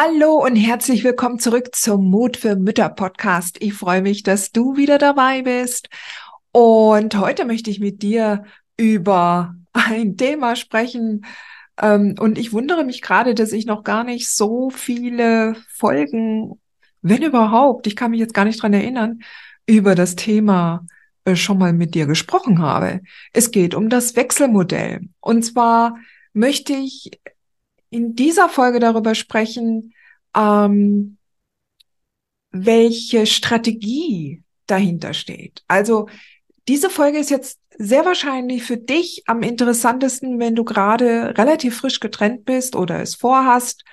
Hallo und herzlich willkommen zurück zum Mut für Mütter Podcast. Ich freue mich, dass du wieder dabei bist. Und heute möchte ich mit dir über ein Thema sprechen. Ähm, und ich wundere mich gerade, dass ich noch gar nicht so viele Folgen, wenn überhaupt, ich kann mich jetzt gar nicht dran erinnern, über das Thema äh, schon mal mit dir gesprochen habe. Es geht um das Wechselmodell. Und zwar möchte ich in dieser Folge darüber sprechen, ähm, welche Strategie dahinter steht. Also diese Folge ist jetzt sehr wahrscheinlich für dich am interessantesten, wenn du gerade relativ frisch getrennt bist oder es vorhast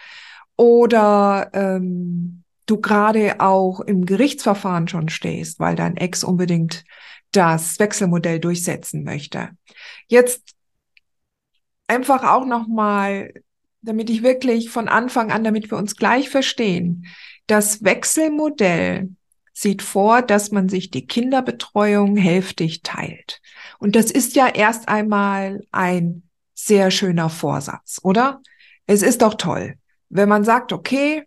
oder ähm, du gerade auch im Gerichtsverfahren schon stehst, weil dein Ex unbedingt das Wechselmodell durchsetzen möchte. Jetzt einfach auch noch mal damit ich wirklich von Anfang an, damit wir uns gleich verstehen. Das Wechselmodell sieht vor, dass man sich die Kinderbetreuung hälftig teilt. Und das ist ja erst einmal ein sehr schöner Vorsatz, oder? Es ist doch toll, wenn man sagt, okay,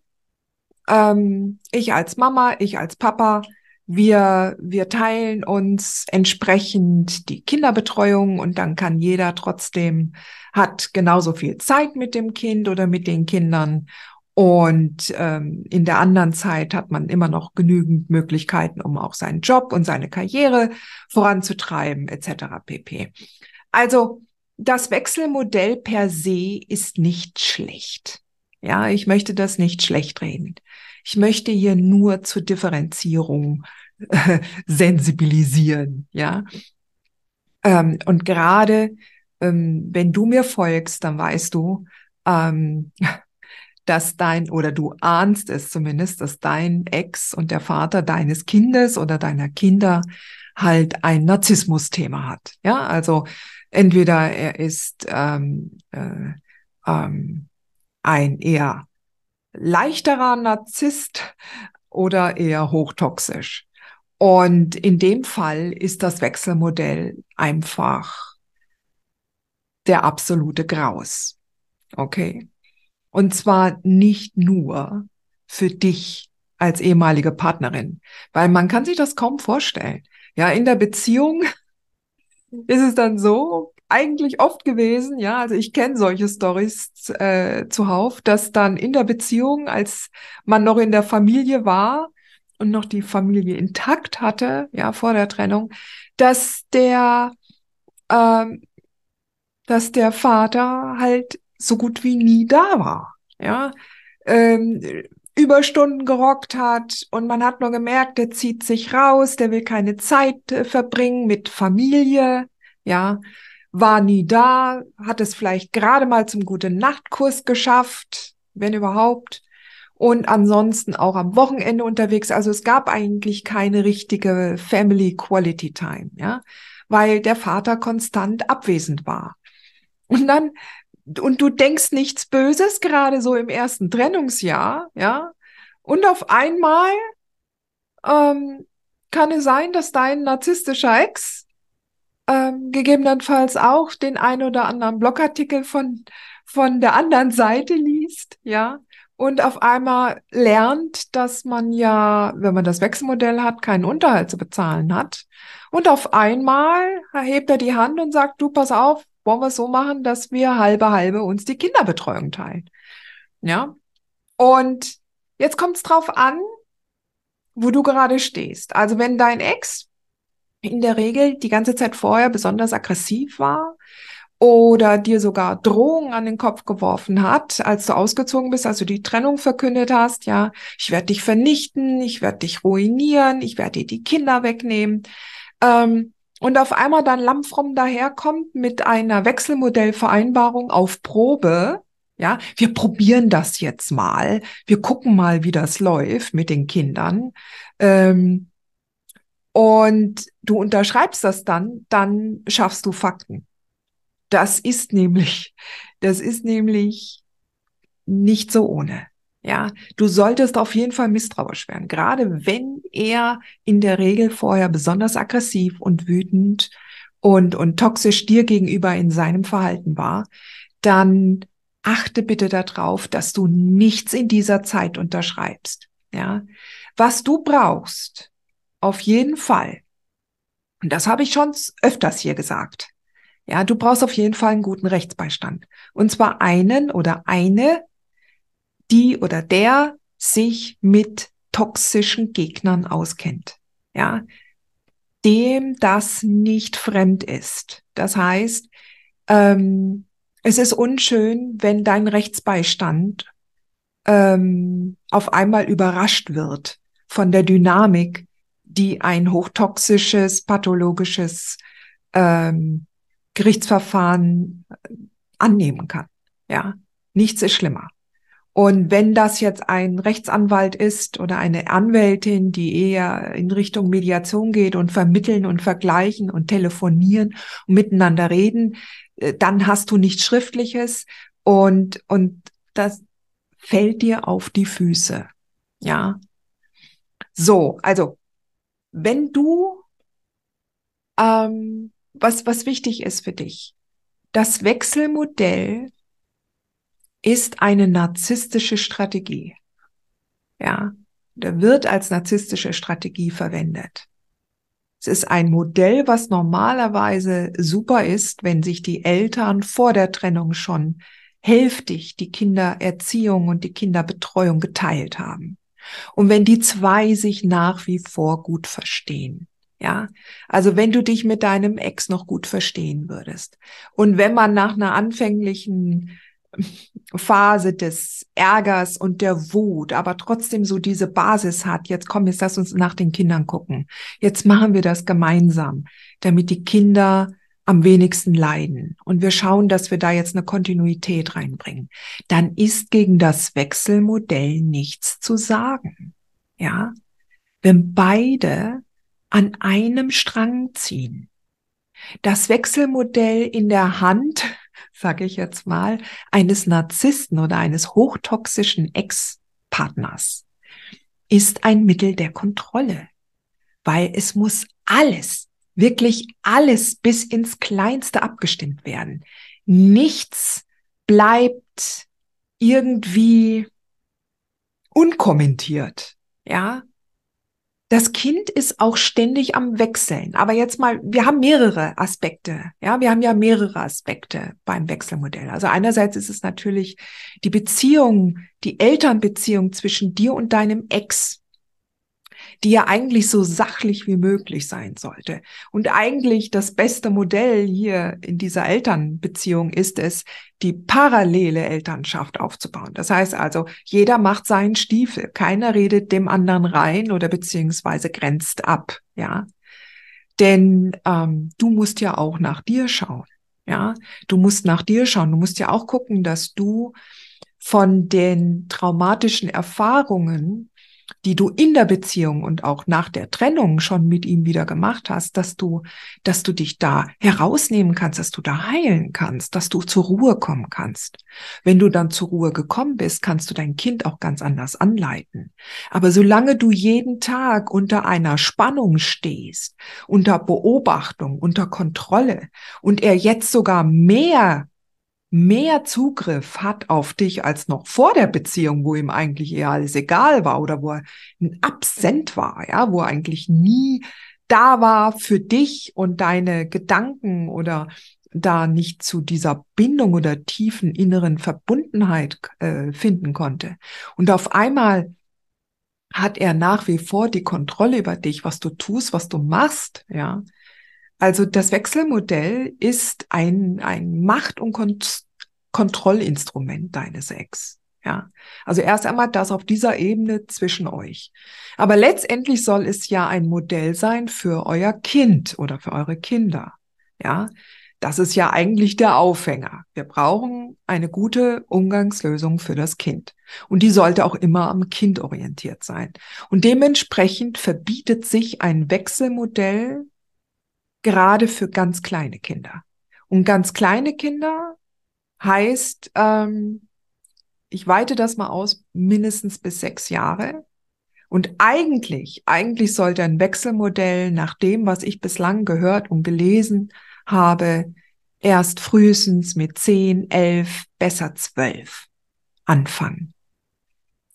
ähm, ich als Mama, ich als Papa, wir, wir teilen uns entsprechend die Kinderbetreuung und dann kann jeder trotzdem, hat genauso viel Zeit mit dem Kind oder mit den Kindern. Und ähm, in der anderen Zeit hat man immer noch genügend Möglichkeiten, um auch seinen Job und seine Karriere voranzutreiben, etc. pp. Also das Wechselmodell per se ist nicht schlecht. Ja, ich möchte das nicht schlecht reden. Ich möchte hier nur zur Differenzierung äh, sensibilisieren, ja. Ähm, und gerade ähm, wenn du mir folgst, dann weißt du, ähm, dass dein oder du ahnst es zumindest, dass dein Ex und der Vater deines Kindes oder deiner Kinder halt ein Narzissmus-Thema hat. Ja, also entweder er ist ähm, äh, ähm, ein eher leichterer Narzisst oder eher hochtoxisch. Und in dem Fall ist das Wechselmodell einfach der absolute Graus. Okay. Und zwar nicht nur für dich als ehemalige Partnerin, weil man kann sich das kaum vorstellen. Ja, in der Beziehung ist es dann so, eigentlich oft gewesen, ja, also ich kenne solche Stories äh, zuhauf, dass dann in der Beziehung, als man noch in der Familie war und noch die Familie intakt hatte, ja, vor der Trennung, dass der, ähm, dass der Vater halt so gut wie nie da war, ja, ähm, Überstunden gerockt hat und man hat nur gemerkt, der zieht sich raus, der will keine Zeit äh, verbringen mit Familie, ja, war nie da, hat es vielleicht gerade mal zum guten Nachtkurs geschafft, wenn überhaupt. Und ansonsten auch am Wochenende unterwegs. Also es gab eigentlich keine richtige Family Quality Time, ja, weil der Vater konstant abwesend war. Und dann, und du denkst nichts Böses, gerade so im ersten Trennungsjahr, ja. Und auf einmal ähm, kann es sein, dass dein narzisstischer Ex ähm, gegebenenfalls auch den ein oder anderen Blogartikel von, von der anderen Seite liest, ja, und auf einmal lernt, dass man ja, wenn man das Wechselmodell hat, keinen Unterhalt zu bezahlen hat. Und auf einmal erhebt er die Hand und sagt, du, pass auf, wollen wir es so machen, dass wir halbe halbe uns die Kinderbetreuung teilen. Ja. Und jetzt kommt es drauf an, wo du gerade stehst. Also wenn dein Ex in der Regel die ganze Zeit vorher besonders aggressiv war oder dir sogar Drohungen an den Kopf geworfen hat, als du ausgezogen bist, als du die Trennung verkündet hast, ja, ich werde dich vernichten, ich werde dich ruinieren, ich werde dir die Kinder wegnehmen. Ähm, und auf einmal dann Lampfrom daherkommt mit einer Wechselmodellvereinbarung auf Probe, ja, wir probieren das jetzt mal, wir gucken mal, wie das läuft mit den Kindern. Ähm, und du unterschreibst das dann, dann schaffst du Fakten. Das ist nämlich, das ist nämlich nicht so ohne. Ja, du solltest auf jeden Fall misstrauisch werden, gerade wenn er in der Regel vorher besonders aggressiv und wütend und, und toxisch dir gegenüber in seinem Verhalten war, dann achte bitte darauf, dass du nichts in dieser Zeit unterschreibst. Ja, was du brauchst, auf jeden Fall. Und das habe ich schon öfters hier gesagt. Ja, du brauchst auf jeden Fall einen guten Rechtsbeistand. Und zwar einen oder eine, die oder der sich mit toxischen Gegnern auskennt. Ja, dem das nicht fremd ist. Das heißt, ähm, es ist unschön, wenn dein Rechtsbeistand ähm, auf einmal überrascht wird von der Dynamik, die ein hochtoxisches, pathologisches ähm, Gerichtsverfahren äh, annehmen kann. Ja, nichts ist schlimmer. Und wenn das jetzt ein Rechtsanwalt ist oder eine Anwältin, die eher in Richtung Mediation geht und vermitteln und vergleichen und telefonieren und miteinander reden, äh, dann hast du nichts Schriftliches und, und das fällt dir auf die Füße. Ja. So, also, wenn du ähm, was, was wichtig ist für dich. Das Wechselmodell ist eine narzisstische Strategie. Ja, der wird als narzisstische Strategie verwendet. Es ist ein Modell, was normalerweise super ist, wenn sich die Eltern vor der Trennung schon hälftig die Kindererziehung und die Kinderbetreuung geteilt haben. Und wenn die zwei sich nach wie vor gut verstehen. Ja, also wenn du dich mit deinem Ex noch gut verstehen würdest und wenn man nach einer anfänglichen Phase des Ärgers und der Wut, aber trotzdem so diese Basis hat, jetzt komm, jetzt lass uns nach den Kindern gucken. Jetzt machen wir das gemeinsam, damit die Kinder am wenigsten leiden. Und wir schauen, dass wir da jetzt eine Kontinuität reinbringen. Dann ist gegen das Wechselmodell nichts zu sagen. Ja, wenn beide an einem Strang ziehen. Das Wechselmodell in der Hand, sage ich jetzt mal, eines Narzissten oder eines hochtoxischen Ex-Partners ist ein Mittel der Kontrolle, weil es muss alles, wirklich alles bis ins Kleinste abgestimmt werden. Nichts bleibt irgendwie unkommentiert. Ja, das Kind ist auch ständig am Wechseln. Aber jetzt mal, wir haben mehrere Aspekte. Ja, wir haben ja mehrere Aspekte beim Wechselmodell. Also einerseits ist es natürlich die Beziehung, die Elternbeziehung zwischen dir und deinem Ex die ja eigentlich so sachlich wie möglich sein sollte. Und eigentlich das beste Modell hier in dieser Elternbeziehung ist es, die parallele Elternschaft aufzubauen. Das heißt also, jeder macht seinen Stiefel, keiner redet dem anderen rein oder beziehungsweise grenzt ab, ja. Denn ähm, du musst ja auch nach dir schauen. Ja, du musst nach dir schauen. Du musst ja auch gucken, dass du von den traumatischen Erfahrungen die du in der Beziehung und auch nach der Trennung schon mit ihm wieder gemacht hast, dass du, dass du dich da herausnehmen kannst, dass du da heilen kannst, dass du zur Ruhe kommen kannst. Wenn du dann zur Ruhe gekommen bist, kannst du dein Kind auch ganz anders anleiten. Aber solange du jeden Tag unter einer Spannung stehst, unter Beobachtung, unter Kontrolle und er jetzt sogar mehr mehr Zugriff hat auf dich als noch vor der Beziehung, wo ihm eigentlich eher alles egal war oder wo er ein Absent war, ja, wo er eigentlich nie da war für dich und deine Gedanken oder da nicht zu dieser Bindung oder tiefen inneren Verbundenheit äh, finden konnte. Und auf einmal hat er nach wie vor die Kontrolle über dich, was du tust, was du machst, ja. Also das Wechselmodell ist ein, ein Macht- und Kont Kontrollinstrument deines Ex. Ja, also erst einmal das auf dieser Ebene zwischen euch. Aber letztendlich soll es ja ein Modell sein für euer Kind oder für eure Kinder. Ja, das ist ja eigentlich der Aufhänger. Wir brauchen eine gute Umgangslösung für das Kind. Und die sollte auch immer am Kind orientiert sein. Und dementsprechend verbietet sich ein Wechselmodell gerade für ganz kleine Kinder. Und ganz kleine Kinder heißt, ähm, ich weite das mal aus, mindestens bis sechs Jahre. Und eigentlich, eigentlich sollte ein Wechselmodell nach dem, was ich bislang gehört und gelesen habe, erst frühestens mit zehn, elf, besser zwölf anfangen.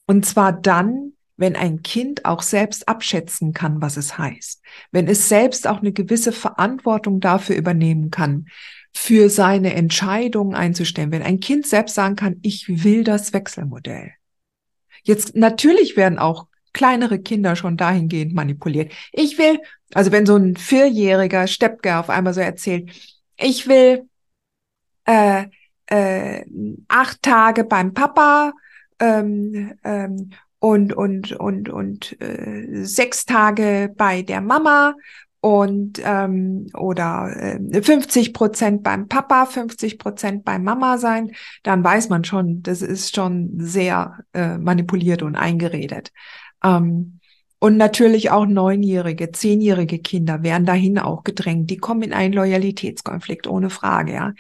Und zwar dann, wenn ein Kind auch selbst abschätzen kann, was es heißt, wenn es selbst auch eine gewisse Verantwortung dafür übernehmen kann, für seine Entscheidung einzustellen, wenn ein Kind selbst sagen kann, ich will das Wechselmodell. Jetzt natürlich werden auch kleinere Kinder schon dahingehend manipuliert. Ich will, also wenn so ein vierjähriger Steppke auf einmal so erzählt, ich will äh, äh, acht Tage beim Papa ähm, ähm, und und und und äh, sechs Tage bei der Mama und ähm, oder äh, 50 Prozent beim Papa, 50 Prozent beim Mama sein, dann weiß man schon, das ist schon sehr äh, manipuliert und eingeredet. Ähm, und natürlich auch neunjährige, zehnjährige Kinder werden dahin auch gedrängt. Die kommen in einen Loyalitätskonflikt, ohne Frage, ja.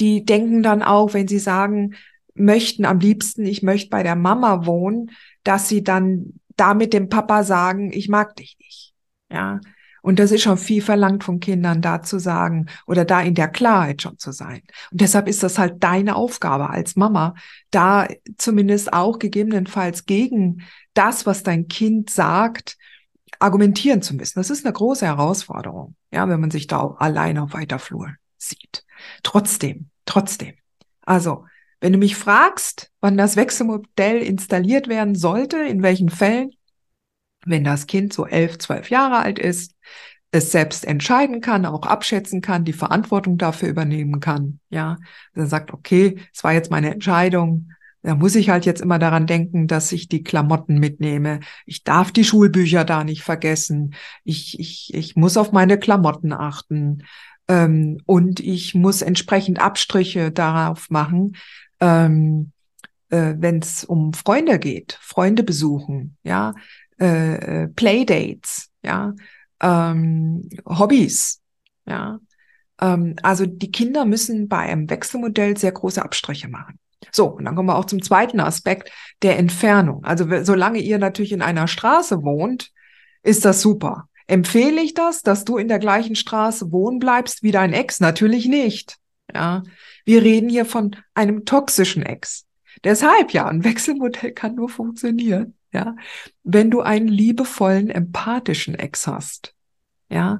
Die denken dann auch, wenn sie sagen, möchten am liebsten, ich möchte bei der Mama wohnen, dass sie dann da mit dem Papa sagen, ich mag dich nicht. Ja. Und das ist schon viel verlangt von Kindern, da zu sagen oder da in der Klarheit schon zu sein. Und deshalb ist das halt deine Aufgabe als Mama, da zumindest auch gegebenenfalls gegen das, was dein Kind sagt, argumentieren zu müssen. Das ist eine große Herausforderung, ja, wenn man sich da alleine auf weiter Flur sieht. Trotzdem, trotzdem. Also, wenn du mich fragst, wann das Wechselmodell installiert werden sollte, in welchen Fällen, wenn das Kind so elf, zwölf Jahre alt ist, es selbst entscheiden kann, auch abschätzen kann, die Verantwortung dafür übernehmen kann, ja, dann sagt, okay, es war jetzt meine Entscheidung, da muss ich halt jetzt immer daran denken, dass ich die Klamotten mitnehme. Ich darf die Schulbücher da nicht vergessen. Ich, ich, ich muss auf meine Klamotten achten. Ähm, und ich muss entsprechend Abstriche darauf machen, ähm, äh, wenn es um Freunde geht, Freunde besuchen, ja, äh, äh, Playdates, ja, ähm, Hobbys, ja. Ähm, also die Kinder müssen bei einem Wechselmodell sehr große Abstriche machen. So, und dann kommen wir auch zum zweiten Aspekt der Entfernung. Also solange ihr natürlich in einer Straße wohnt, ist das super. Empfehle ich das, dass du in der gleichen Straße wohnen bleibst wie dein Ex? Natürlich nicht. Ja, wir reden hier von einem toxischen Ex. Deshalb ja, ein Wechselmodell kann nur funktionieren, ja, wenn du einen liebevollen, empathischen Ex hast, ja,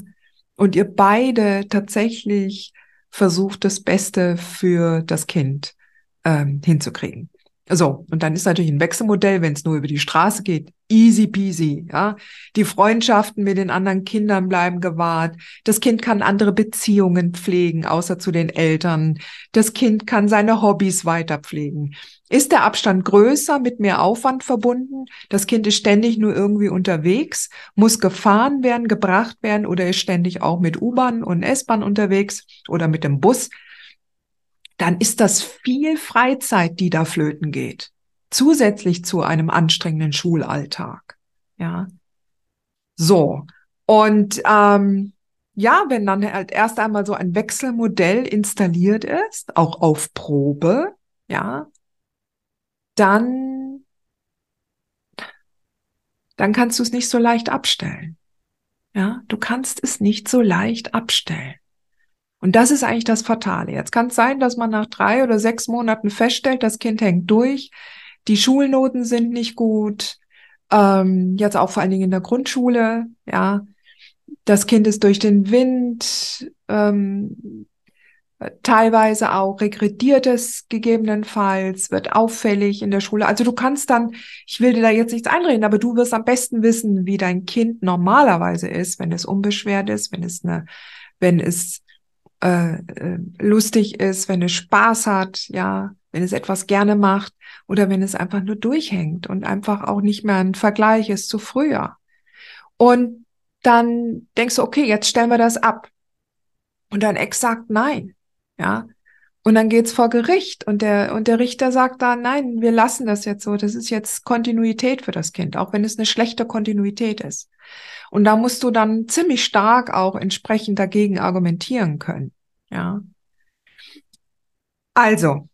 und ihr beide tatsächlich versucht, das Beste für das Kind ähm, hinzukriegen. So, und dann ist natürlich ein Wechselmodell, wenn es nur über die Straße geht, easy peasy, ja. Die Freundschaften mit den anderen Kindern bleiben gewahrt. Das Kind kann andere Beziehungen pflegen, außer zu den Eltern. Das Kind kann seine Hobbys weiter pflegen. Ist der Abstand größer, mit mehr Aufwand verbunden? Das Kind ist ständig nur irgendwie unterwegs, muss gefahren werden, gebracht werden oder ist ständig auch mit U-Bahn und S-Bahn unterwegs oder mit dem Bus dann ist das viel Freizeit, die da flöten geht. Zusätzlich zu einem anstrengenden Schulalltag. Ja. So. Und ähm, ja, wenn dann halt erst einmal so ein Wechselmodell installiert ist, auch auf Probe, ja, dann, dann kannst du es nicht so leicht abstellen. Ja, du kannst es nicht so leicht abstellen. Und das ist eigentlich das Fatale. Jetzt kann es sein, dass man nach drei oder sechs Monaten feststellt, das Kind hängt durch, die Schulnoten sind nicht gut, ähm, jetzt auch vor allen Dingen in der Grundschule, ja. Das Kind ist durch den Wind, ähm, teilweise auch regrediert es gegebenenfalls, wird auffällig in der Schule. Also du kannst dann, ich will dir da jetzt nichts einreden, aber du wirst am besten wissen, wie dein Kind normalerweise ist, wenn es unbeschwert ist, wenn es eine wenn es äh, äh, lustig ist, wenn es Spaß hat, ja, wenn es etwas gerne macht oder wenn es einfach nur durchhängt und einfach auch nicht mehr ein Vergleich ist zu früher. Und dann denkst du, okay, jetzt stellen wir das ab. Und dann exakt nein, ja. Und dann geht's vor Gericht und der, und der Richter sagt dann, nein, wir lassen das jetzt so. Das ist jetzt Kontinuität für das Kind, auch wenn es eine schlechte Kontinuität ist. Und da musst du dann ziemlich stark auch entsprechend dagegen argumentieren können. Ja. Also,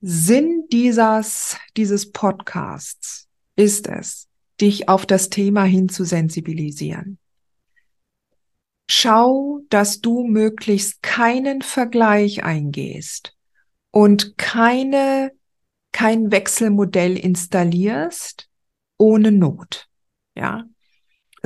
Sinn dieses, dieses Podcasts ist es, dich auf das Thema hin zu sensibilisieren. Schau, dass du möglichst keinen Vergleich eingehst und keine, kein Wechselmodell installierst ohne Not. Ja.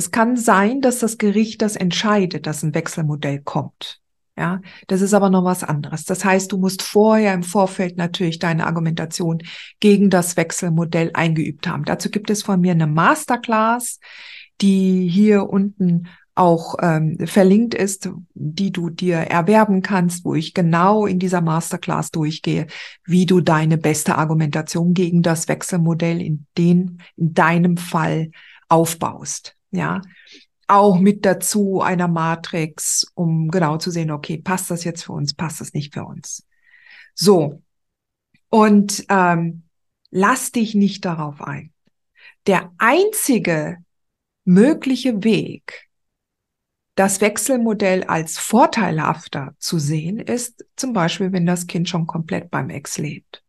Es kann sein, dass das Gericht das entscheidet, dass ein Wechselmodell kommt. Ja, das ist aber noch was anderes. Das heißt, du musst vorher im Vorfeld natürlich deine Argumentation gegen das Wechselmodell eingeübt haben. Dazu gibt es von mir eine Masterclass, die hier unten auch ähm, verlinkt ist, die du dir erwerben kannst, wo ich genau in dieser Masterclass durchgehe, wie du deine beste Argumentation gegen das Wechselmodell in den, in deinem Fall aufbaust ja, auch mit dazu einer Matrix, um genau zu sehen, okay, passt das jetzt für uns, passt das nicht für uns. So, und ähm, lass dich nicht darauf ein. Der einzige mögliche Weg, das Wechselmodell als vorteilhafter zu sehen, ist zum Beispiel, wenn das Kind schon komplett beim Ex lebt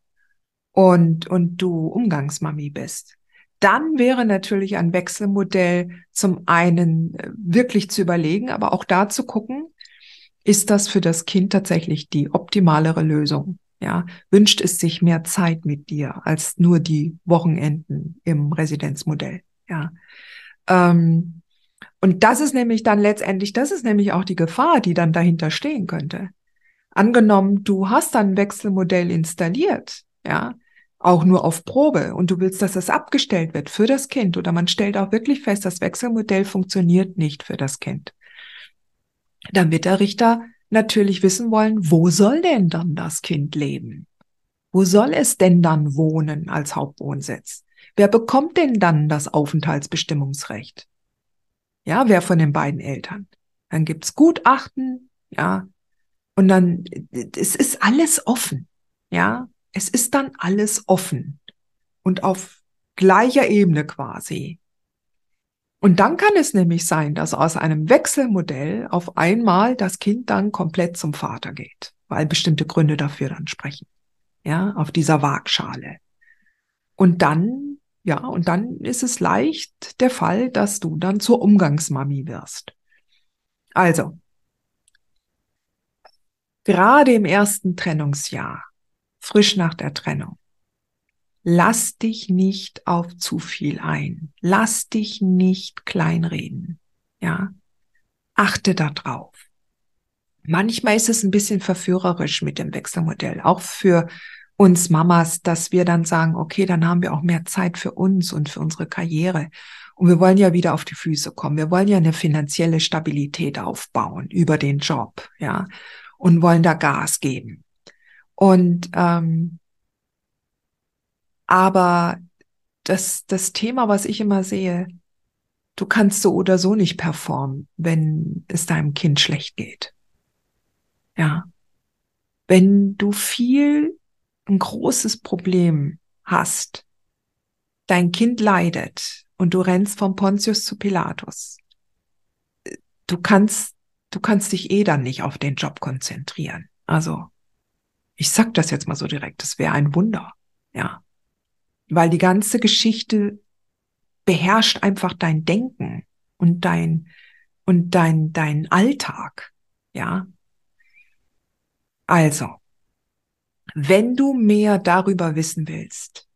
und, und du Umgangsmami bist dann wäre natürlich ein Wechselmodell zum einen äh, wirklich zu überlegen, aber auch da zu gucken, ist das für das Kind tatsächlich die optimalere Lösung? Ja, wünscht es sich mehr Zeit mit dir als nur die Wochenenden im Residenzmodell? Ja. Ähm, und das ist nämlich dann letztendlich, das ist nämlich auch die Gefahr, die dann dahinter stehen könnte. Angenommen, du hast dann ein Wechselmodell installiert, ja, auch nur auf Probe und du willst, dass das abgestellt wird für das Kind oder man stellt auch wirklich fest, das Wechselmodell funktioniert nicht für das Kind. Dann wird der Richter natürlich wissen wollen, wo soll denn dann das Kind leben? Wo soll es denn dann wohnen als Hauptwohnsitz? Wer bekommt denn dann das Aufenthaltsbestimmungsrecht? Ja, wer von den beiden Eltern? Dann gibt's Gutachten, ja, und dann, es ist alles offen, ja, es ist dann alles offen und auf gleicher Ebene quasi. Und dann kann es nämlich sein, dass aus einem Wechselmodell auf einmal das Kind dann komplett zum Vater geht, weil bestimmte Gründe dafür dann sprechen. Ja, auf dieser Waagschale. Und dann, ja, und dann ist es leicht der Fall, dass du dann zur Umgangsmami wirst. Also, gerade im ersten Trennungsjahr frisch nach der Trennung. Lass dich nicht auf zu viel ein. Lass dich nicht kleinreden. Ja. Achte da drauf. Manchmal ist es ein bisschen verführerisch mit dem Wechselmodell, auch für uns Mamas, dass wir dann sagen, okay, dann haben wir auch mehr Zeit für uns und für unsere Karriere. Und wir wollen ja wieder auf die Füße kommen. Wir wollen ja eine finanzielle Stabilität aufbauen über den Job, ja, und wollen da Gas geben. Und ähm, aber das, das Thema, was ich immer sehe, du kannst so oder so nicht performen, wenn es deinem Kind schlecht geht. Ja. Wenn du viel, ein großes Problem hast, dein Kind leidet und du rennst vom Pontius zu Pilatus, du kannst, du kannst dich eh dann nicht auf den Job konzentrieren. Also, ich sag das jetzt mal so direkt, das wäre ein Wunder, ja. Weil die ganze Geschichte beherrscht einfach dein Denken und dein, und dein, dein Alltag, ja. Also, wenn du mehr darüber wissen willst,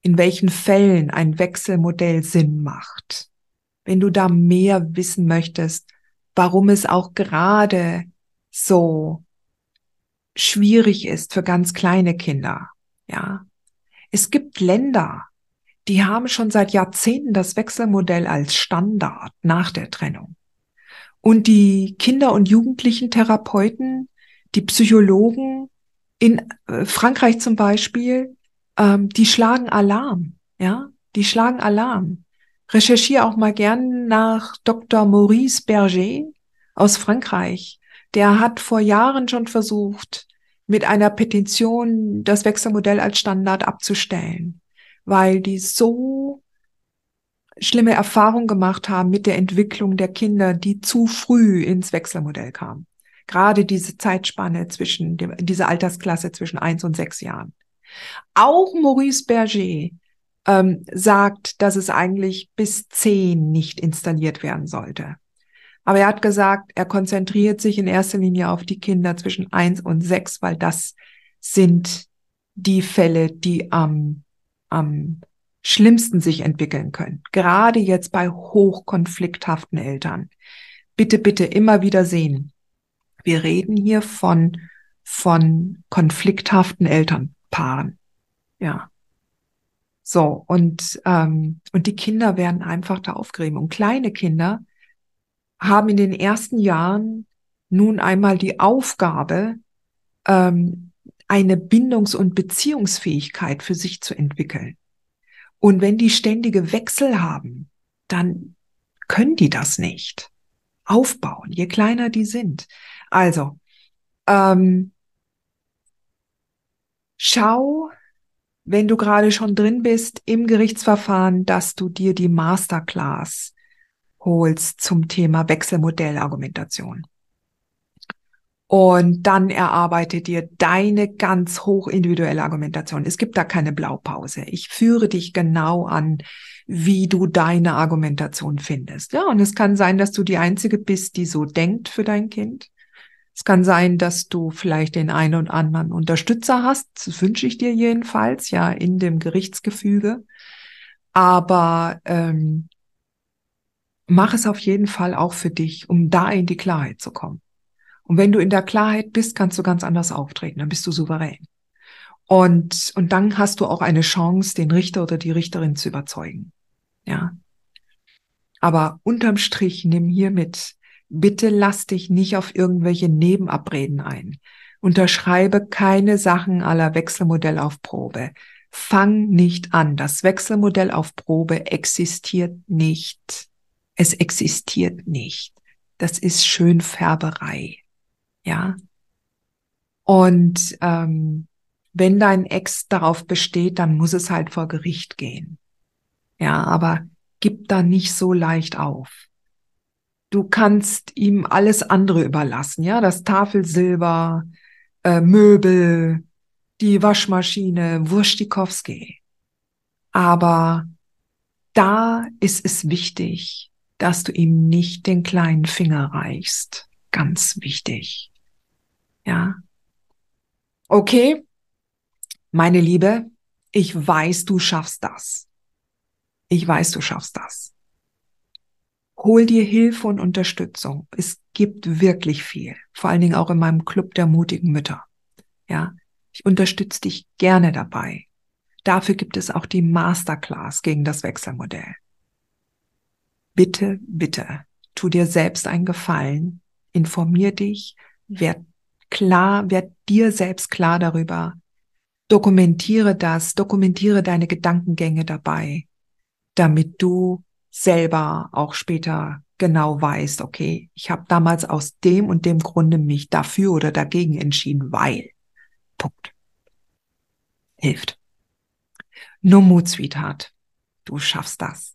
in welchen Fällen ein Wechselmodell Sinn macht, wenn du da mehr wissen möchtest, warum es auch gerade so schwierig ist für ganz kleine Kinder. Ja. Es gibt Länder, die haben schon seit Jahrzehnten das Wechselmodell als Standard nach der Trennung. Und die Kinder- und Jugendlichen Therapeuten, die Psychologen in äh, Frankreich zum Beispiel, ähm, die schlagen Alarm, ja, die schlagen Alarm. Recherchiere auch mal gern nach Dr. Maurice Berger aus Frankreich. Der hat vor Jahren schon versucht, mit einer Petition das Wechselmodell als Standard abzustellen, weil die so schlimme Erfahrungen gemacht haben mit der Entwicklung der Kinder, die zu früh ins Wechselmodell kamen. Gerade diese Zeitspanne zwischen dem, diese Altersklasse zwischen eins und sechs Jahren. Auch Maurice Berger ähm, sagt, dass es eigentlich bis zehn nicht installiert werden sollte. Aber er hat gesagt, er konzentriert sich in erster Linie auf die Kinder zwischen eins und sechs, weil das sind die Fälle, die am, am schlimmsten sich entwickeln können. Gerade jetzt bei hochkonflikthaften Eltern. Bitte, bitte immer wieder sehen. Wir reden hier von, von konflikthaften Elternpaaren. Ja. So, und, ähm, und die Kinder werden einfach da aufgerieben. Und kleine Kinder haben in den ersten Jahren nun einmal die Aufgabe, ähm, eine Bindungs- und Beziehungsfähigkeit für sich zu entwickeln. Und wenn die ständige Wechsel haben, dann können die das nicht aufbauen, je kleiner die sind. Also, ähm, schau, wenn du gerade schon drin bist im Gerichtsverfahren, dass du dir die Masterclass holst zum Thema Wechselmodellargumentation. Und dann erarbeite dir deine ganz hoch individuelle Argumentation. Es gibt da keine Blaupause. Ich führe dich genau an, wie du deine Argumentation findest. Ja, und es kann sein, dass du die einzige bist, die so denkt für dein Kind. Es kann sein, dass du vielleicht den einen und anderen Unterstützer hast. Das wünsche ich dir jedenfalls, ja, in dem Gerichtsgefüge. Aber ähm, mach es auf jeden Fall auch für dich, um da in die Klarheit zu kommen. Und wenn du in der Klarheit bist, kannst du ganz anders auftreten, dann bist du souverän. Und, und dann hast du auch eine Chance, den Richter oder die Richterin zu überzeugen. Ja. Aber unterm Strich nimm hier mit, bitte lass dich nicht auf irgendwelche Nebenabreden ein. Unterschreibe keine Sachen aller Wechselmodell auf Probe. Fang nicht an. Das Wechselmodell auf Probe existiert nicht. Es existiert nicht. Das ist Schönfärberei. Ja. Und ähm, wenn dein Ex darauf besteht, dann muss es halt vor Gericht gehen. Ja, aber gib da nicht so leicht auf. Du kannst ihm alles andere überlassen, ja, das Tafelsilber, äh, Möbel, die Waschmaschine, Wurstikowski. Aber da ist es wichtig, dass du ihm nicht den kleinen Finger reichst. Ganz wichtig. Ja. Okay. Meine Liebe, ich weiß, du schaffst das. Ich weiß, du schaffst das. Hol dir Hilfe und Unterstützung. Es gibt wirklich viel. Vor allen Dingen auch in meinem Club der mutigen Mütter. Ja. Ich unterstütze dich gerne dabei. Dafür gibt es auch die Masterclass gegen das Wechselmodell bitte, bitte, tu dir selbst einen Gefallen, informier dich, werd klar, werd dir selbst klar darüber, dokumentiere das, dokumentiere deine Gedankengänge dabei, damit du selber auch später genau weißt, okay, ich habe damals aus dem und dem Grunde mich dafür oder dagegen entschieden, weil. Punkt. Hilft. No Mut, Sweetheart. Du schaffst das.